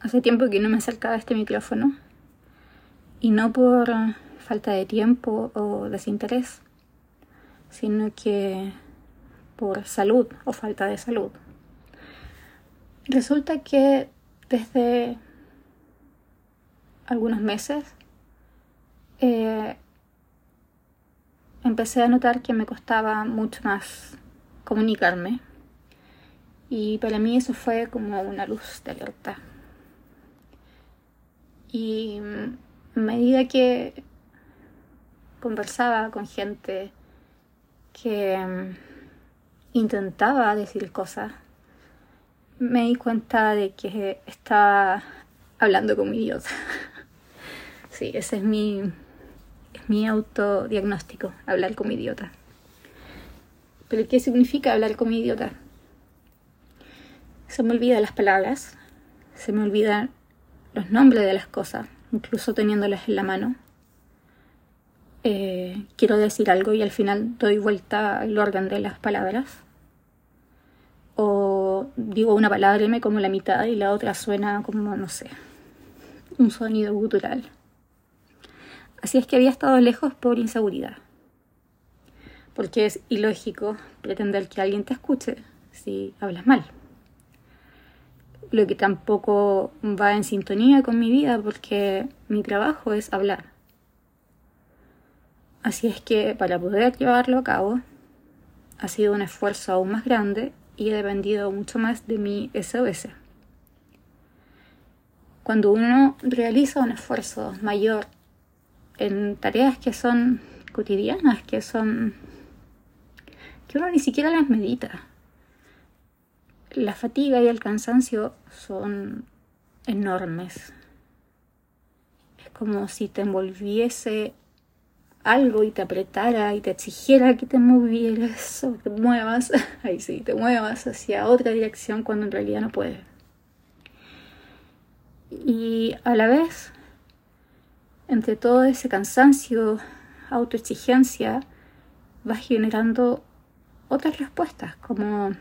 hace tiempo que no me acercaba a este micrófono y no por falta de tiempo o desinterés, sino que por salud o falta de salud. Resulta que desde algunos meses eh, empecé a notar que me costaba mucho más comunicarme y para mí eso fue como una luz de alerta. Y a medida que conversaba con gente que mm, intentaba decir cosas, me di cuenta de que estaba hablando con mi idiota. sí, ese es mi, es mi autodiagnóstico, hablar con mi idiota. Pero ¿qué significa hablar con mi idiota? Se me olvidan las palabras, se me olvidan los nombres de las cosas, incluso teniéndolas en la mano. Eh, quiero decir algo y al final doy vuelta al orden de las palabras. O digo una palabra y me como la mitad y la otra suena como, no sé, un sonido gutural. Así es que había estado lejos por inseguridad. Porque es ilógico pretender que alguien te escuche si hablas mal lo que tampoco va en sintonía con mi vida porque mi trabajo es hablar. Así es que para poder llevarlo a cabo ha sido un esfuerzo aún más grande y he dependido mucho más de mi SOS. Cuando uno realiza un esfuerzo mayor en tareas que son cotidianas, que son que uno ni siquiera las medita, la fatiga y el cansancio son enormes. Es como si te envolviese algo y te apretara y te exigiera que te movieras o te muevas, ahí sí, te muevas hacia otra dirección cuando en realidad no puedes. Y a la vez, entre todo ese cansancio, autoexigencia, vas generando otras respuestas como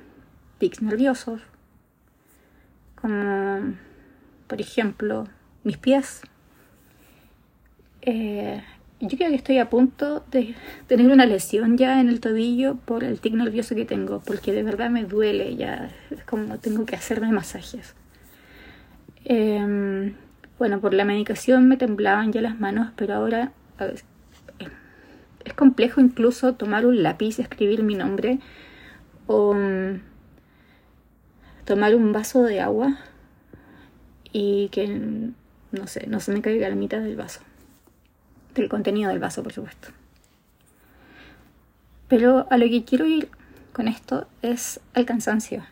tics nerviosos, como por ejemplo mis pies. Eh, yo creo que estoy a punto de tener una lesión ya en el tobillo por el tic nervioso que tengo, porque de verdad me duele ya, es como tengo que hacerme masajes. Em, bueno, por la medicación me temblaban ya las manos, pero ahora es complejo incluso tomar un lápiz escribir mi nombre o tomar un vaso de agua y que, no sé, no se me caiga la mitad del vaso. Del contenido del vaso, por supuesto. Pero a lo que quiero ir con esto es al cansancio,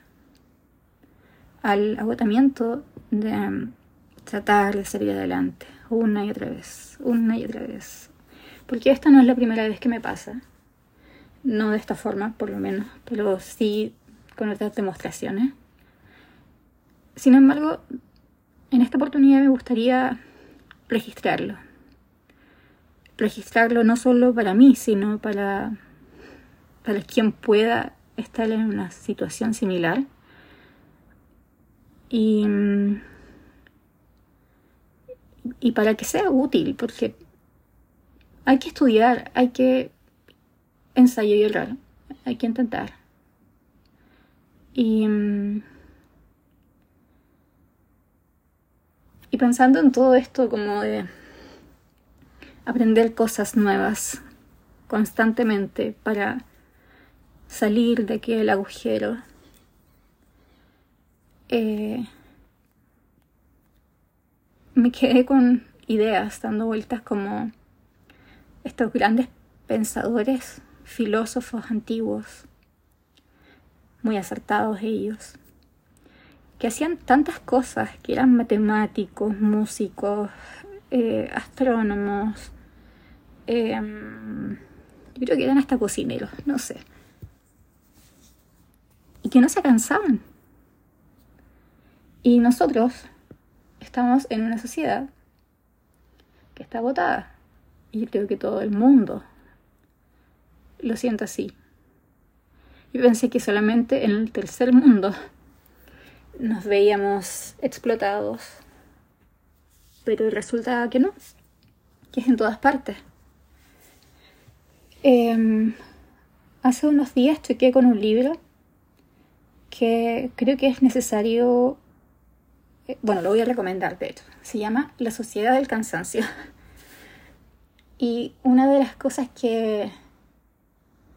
al agotamiento de um, tratar de salir adelante una y otra vez, una y otra vez. Porque esta no es la primera vez que me pasa, no de esta forma por lo menos, pero sí con otras demostraciones. Sin embargo, en esta oportunidad me gustaría registrarlo. Registrarlo no solo para mí, sino para, para quien pueda estar en una situación similar. Y, y para que sea útil, porque hay que estudiar, hay que ensayo y errar, hay que intentar. Y Y pensando en todo esto como de aprender cosas nuevas constantemente para salir de aquel agujero. Eh, me quedé con ideas dando vueltas como estos grandes pensadores, filósofos antiguos, muy acertados ellos, que hacían tantas cosas, que eran matemáticos, músicos, eh, astrónomos, em, yo creo que eran hasta cocineros, no sé. Y que no se cansaban. Y nosotros estamos en una sociedad que está agotada. Y creo que todo el mundo lo siente así. Yo pensé que solamente en el tercer mundo nos veíamos explotados, pero resulta que no, que es en todas partes. Em, hace unos días chequé con un libro que creo que es necesario, eh, bueno, lo voy a recomendar de hecho, se llama La Sociedad del Cansancio. Y una de las cosas que,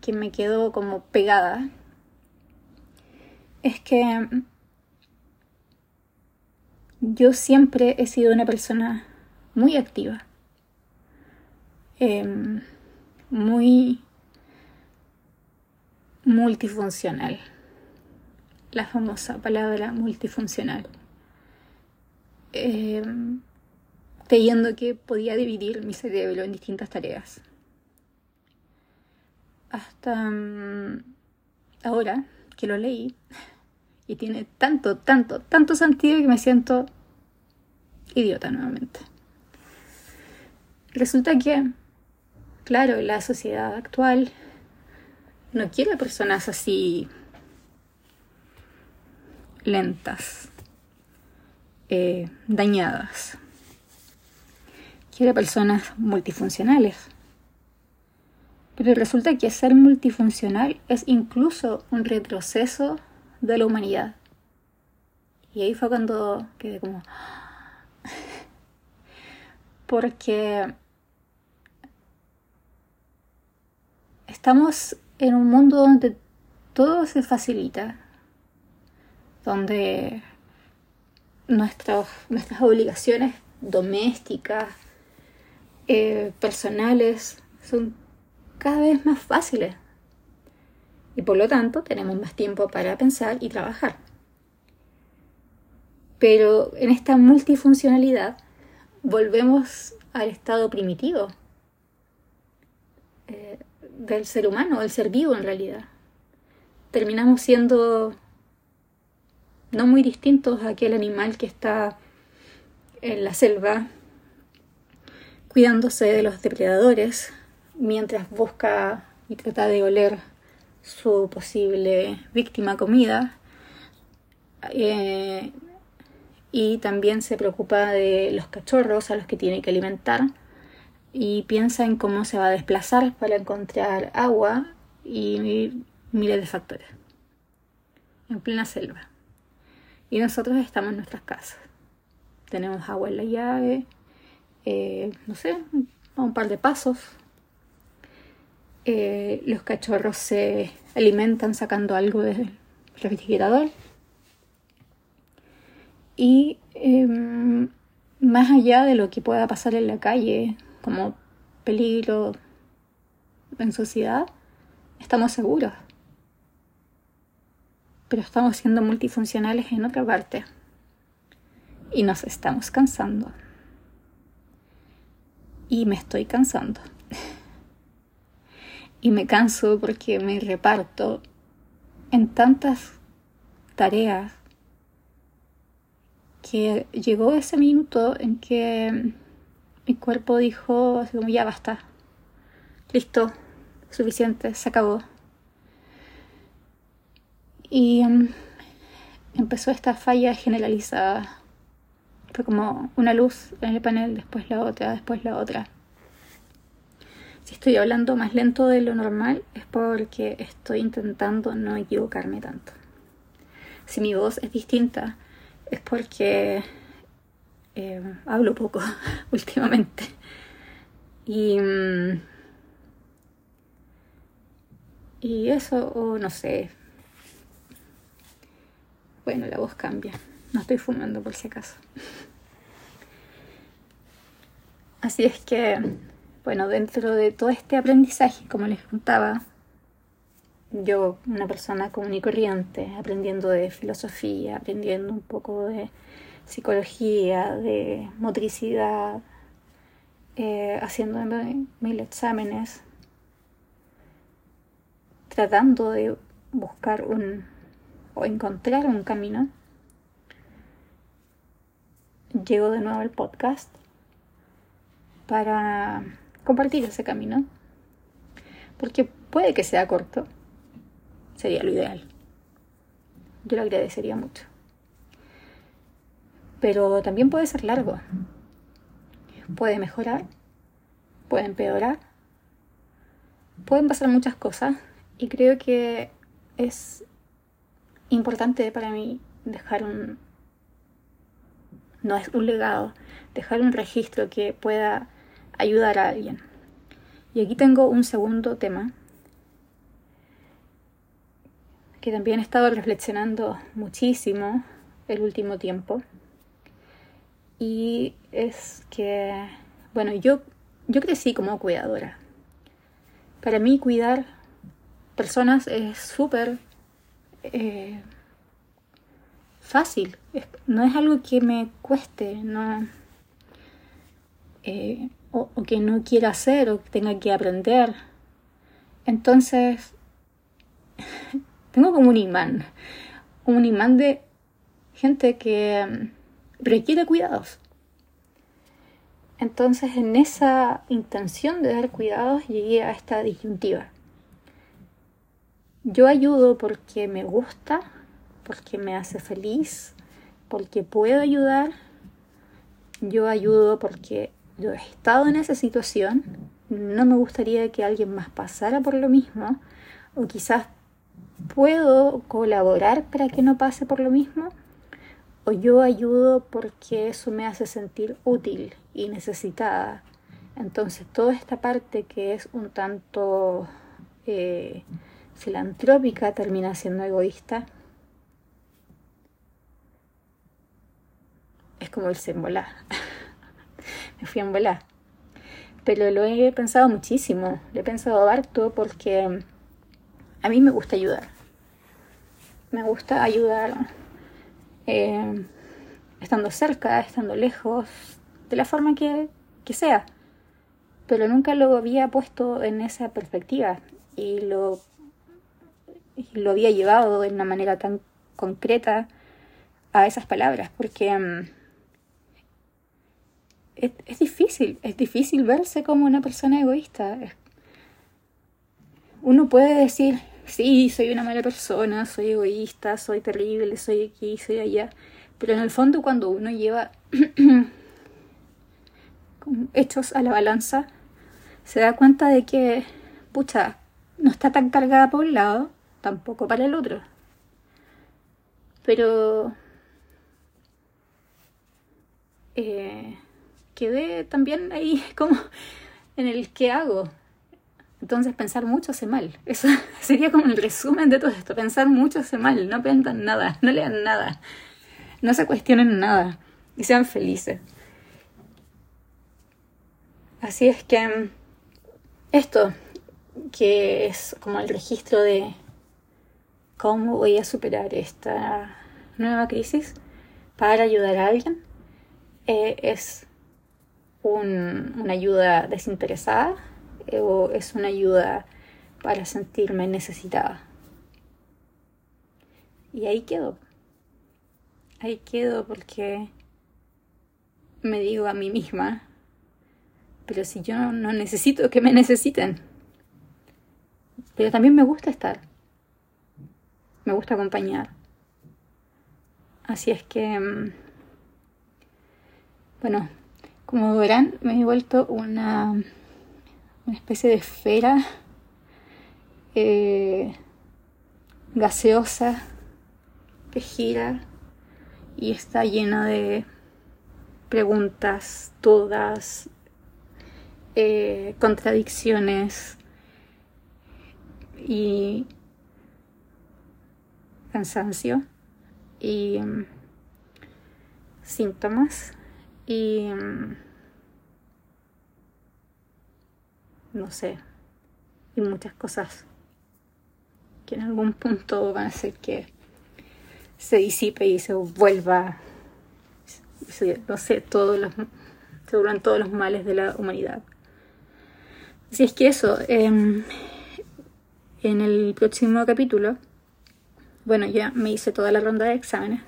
que me quedó como pegada es que yo siempre he sido una persona muy activa, em, muy multifuncional, la famosa palabra multifuncional, em, creyendo que podía dividir mi cerebro en distintas tareas. Hasta mm, ahora que lo leí, y tiene tanto, tanto, tanto sentido que me siento idiota nuevamente. Resulta que, claro, la sociedad actual no quiere personas así lentas, eh, dañadas. Quiere personas multifuncionales. Pero resulta que ser multifuncional es incluso un retroceso de la humanidad. Y ahí fue cuando quedé como... Porque estamos en un mundo donde todo se facilita, donde nuestras obligaciones domésticas, eh, personales, son cada vez más fáciles y por lo tanto tenemos más tiempo para pensar y trabajar. Pero en esta multifuncionalidad volvemos al estado primitivo eh, del ser humano, del ser vivo en realidad. Terminamos siendo no muy distintos a aquel animal que está en la selva cuidándose de los depredadores mientras busca y trata de oler su posible víctima comida eh, y también se preocupa de los cachorros a los que tiene que alimentar y piensa en cómo se va a desplazar para encontrar agua y miles de factores en plena selva. Y nosotros estamos en nuestras casas. Tenemos agua en la llave eh, no sé a un par de pasos eh, los cachorros se alimentan sacando algo del refrigerador. Y em, más allá de lo que pueda pasar en la calle, como peligro en sociedad, estamos seguros. Pero estamos siendo multifuncionales en otra parte. Y nos estamos cansando. Y me estoy cansando y me canso porque me reparto en tantas tareas que llegó ese minuto en que mi cuerpo dijo ya basta, listo, suficiente, se acabó. Y em, empezó esta falla generalizada. Fue como una luz en el panel, después la otra, después la otra. Si estoy hablando más lento de lo normal es porque estoy intentando no equivocarme tanto. Si mi voz es distinta es porque eh, hablo poco últimamente. Y, mm, y eso, o no sé. Bueno, la voz cambia. No estoy fumando por si acaso. Así es que bueno, dentro de todo este aprendizaje, como les contaba, yo, una persona común y corriente, aprendiendo de filosofía, aprendiendo un poco de psicología, de motricidad, eh, haciendo mil exámenes, tratando de buscar un o encontrar un camino, llego de nuevo al podcast para compartir ese camino. Porque puede que sea corto. Sería lo ideal. Yo lo agradecería mucho. Pero también puede ser largo. puede mejorar, puede empeorar, pueden pasar muchas cosas y creo que es importante para mí dejar un... no es un legado, dejar un registro que pueda ayudar a alguien. Y aquí tengo un segundo tema que también he estado reflexionando muchísimo el último tiempo. Y es que, bueno, yo, yo crecí como cuidadora. Para mí cuidar personas es súper eh, fácil. no es algo que me cueste, no, eh, o, que no quiera hacer o que tenga que aprender. Entonces, tengo como un imán, un imán de gente que mm, requiere cuidados. Entonces, en esa intención de dar cuidados, llegué a esta disyuntiva. Yo ayudo porque me gusta, porque me hace feliz, porque puedo ayudar. Yo ayudo porque he estado en esa situación. No me gustaría que alguien más pasara por lo mismo. O quizás puedo colaborar para que no pase por lo mismo. O yo ayudo porque eso me hace sentir útil y necesitada. Entonces toda esta parte que es un tanto... Eh, filantrópica termina siendo egoísta. Es como el volar. Me fui en volar. Pero lo he pensado muchísimo. Lo he pensado harto porque a mí me gusta ayudar. Me gusta ayudar eh, estando cerca, estando lejos, de la forma que, que sea. Pero nunca lo había puesto en esa perspectiva y lo lo había llevado de una manera tan concreta a esas palabras, porque mm, es, difícil, es difícil verse como una persona egoísta. Uno puede decir, sí, soy una mala persona, soy egoísta, soy terrible, soy aquí, soy allá, pero en el fondo cuando uno lleva hechos a la balanza, se da cuenta de que, pucha, no está tan cargada por un lado tampoco para el otro. Pero eh, quedé también ahí como en el qué hago. Entonces pensar mucho hace mal. Eso sería como el resumen de todo esto. Pensar mucho hace mal. No aprendan nada, no lean nada, no se cuestionen nada y sean felices. Así es que mm, esto, que es como el registro de cómo voy a superar esta nueva crisis para ayudar a alguien. Eh, es una ayuda desinteresada eh, o es una ayuda para sentirme necesitada. Y ahí quedo. Ahí quedo porque me digo a mí misma, pero si yo no necesito que me necesiten. Pero también me gusta estar me gusta acompañar. Así es que, mm, bueno, como verán, me he vuelto una, una especie de esfera eh, gaseosa que gira y está llena de preguntas, todas, eh, contradicciones y cansancio y mm, síntomas y mm, no sé y muchas cosas que en algún punto van a hacer que se disipe y se vuelva no sé todos los se vuelvan todos los males de la humanidad así es que eso em, en el próximo capítulo bueno, ya me hice toda la ronda de exámenes.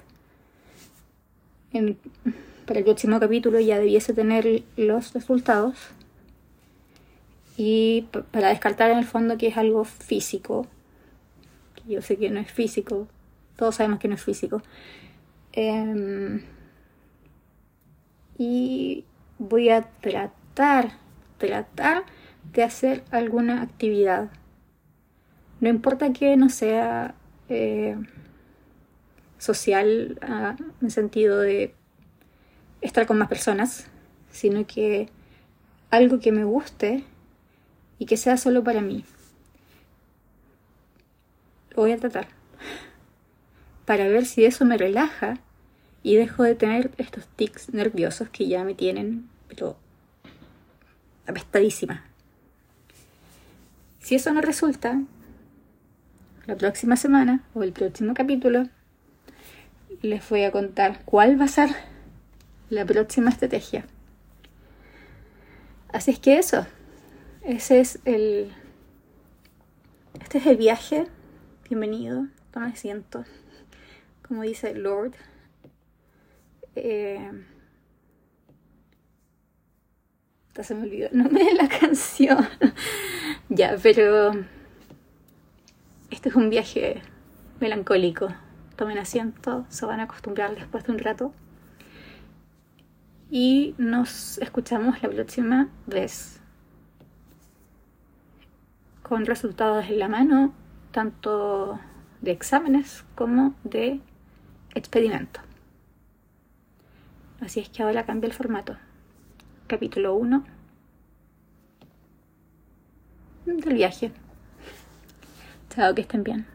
Para el próximo capítulo ya debiese tener los resultados. Y para descartar en el fondo que es algo físico, que yo sé que no es físico, todos sabemos que no es físico. Em, y voy a tratar, tratar de hacer alguna actividad. No importa que no sea eh, social ah, en sentido de estar con más personas, sino que algo que me guste y que sea solo para mí. Lo voy a tratar. Para ver si eso me relaja y dejo de tener estos tics nerviosos que ya me tienen, pero apestadísima. Si eso no resulta, la próxima semana o el próximo capítulo les voy a contar cuál va a ser la próxima estrategia. Así es que eso, ese es el... Este es el viaje. Bienvenido, toma asiento. Como dice Lord. Eh, se me olvidó no me la canción. ya, pero este es un viaje melancólico. Tomen asiento, se van a acostumbrar después de un rato. Y nos escuchamos la próxima vez. Con resultados en la mano, tanto de exámenes como de experimento. Así es que ahora cambia el formato capítulo 1 del viaje. Chao, que estén bien.